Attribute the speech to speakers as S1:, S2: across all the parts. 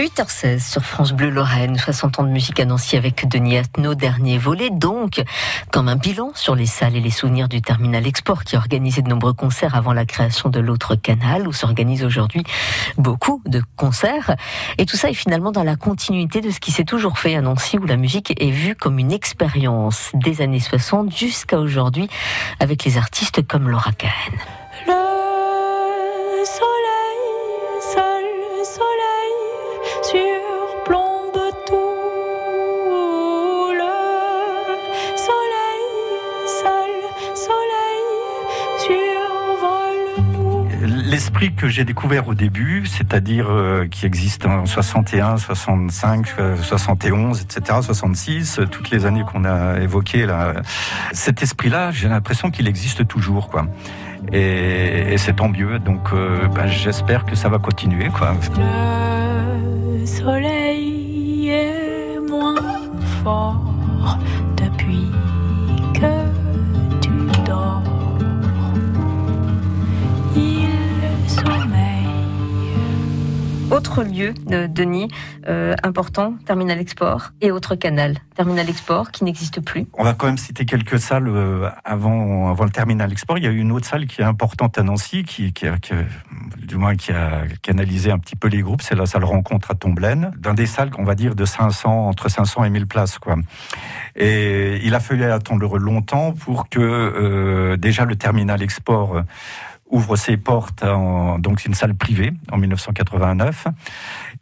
S1: 8h16 sur France Bleu Lorraine, 60 ans de musique à Nancy avec Denis Attenot, dernier volet, donc comme un bilan sur les salles et les souvenirs du Terminal Export qui organisait de nombreux concerts avant la création de l'autre canal où s'organisent aujourd'hui beaucoup de concerts. Et tout ça est finalement dans la continuité de ce qui s'est toujours fait à Nancy où la musique est vue comme une expérience des années 60 jusqu'à aujourd'hui avec les artistes comme Laura Kahn.
S2: L'esprit que j'ai découvert au début, c'est-à-dire euh, qui existe en 61, 65, 71, etc., 66, toutes les années qu'on a évoquées là, cet esprit-là, j'ai l'impression qu'il existe toujours, quoi. Et, c'est tant mieux. Donc, euh, ben, j'espère que ça va continuer, quoi.
S3: Le
S1: Autre lieu, de Denis, euh, important, Terminal Export, et autre canal, Terminal Export, qui n'existe plus.
S2: On va quand même citer quelques salles euh, avant, avant le Terminal Export. Il y a une autre salle qui est importante à Nancy, qui, qui, du moins qui a canalisé un petit peu les groupes, c'est la salle Rencontre à Tomblaine, dans des salles, on va dire, de 500, entre 500 et 1000 places. Quoi. Et il a fallu attendre longtemps pour que euh, déjà le Terminal Export ouvre ses portes en donc une salle privée en 1989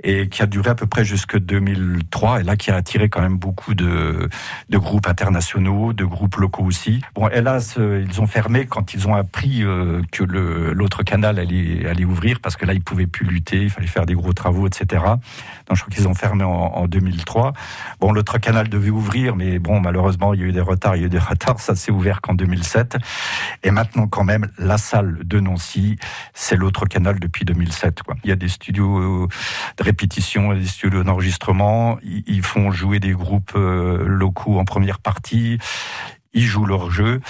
S2: et qui a duré à peu près jusque 2003 et là qui a attiré quand même beaucoup de, groupes internationaux, de groupes locaux aussi. Bon, hélas, euh, ils ont fermé quand ils ont appris euh, que l'autre canal allait, allait ouvrir parce que là ils pouvaient plus lutter, il fallait faire des gros travaux, etc. Donc je crois qu'ils ont fermé en, en 2003. Bon, l'autre canal devait ouvrir, mais bon, malheureusement il y a eu des retards, il y a eu des retards, ça s'est ouvert qu'en 2007. Et maintenant quand même, la salle de Nancy, c'est l'autre canal depuis 2007. Quoi. Il y a des studios de répétition, des studios d'enregistrement. Ils font jouer des groupes euh, locaux en première partie. Ils jouent leur jeu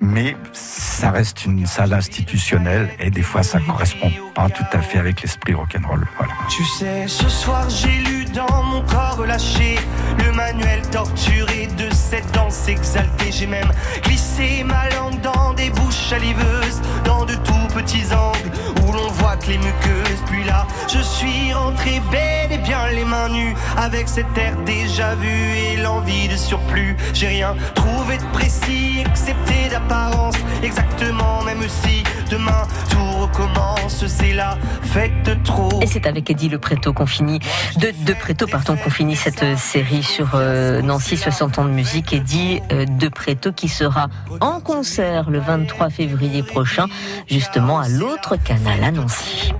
S2: mais ça reste une salle institutionnelle et des fois ça correspond pas tout à fait avec l'esprit rock'n'roll. Voilà.
S4: Tu sais, ce soir j'ai lu dans mon corps relâché le manuel torturé de cette danse exaltée. J'ai même glissé ma langue dans des bouches saliveuses, dans de tout petits angles où l'on voit que les muqueuses. Puis là, je suis rentré bel et bien les mains nues avec cet air déjà vu et l'envie de surplus. J'ai rien trouvé de précis excepté d'avoir exactement, même si demain tout recommence, c'est la fête trop.
S1: Et c'est avec Eddie Le Préto qu'on finit, de, de Préto, pardon, qu'on finit cette série sur euh, Nancy 60 ans de musique. Eddie euh, De Préto qui sera en concert le 23 février prochain, justement à l'autre canal à Nancy.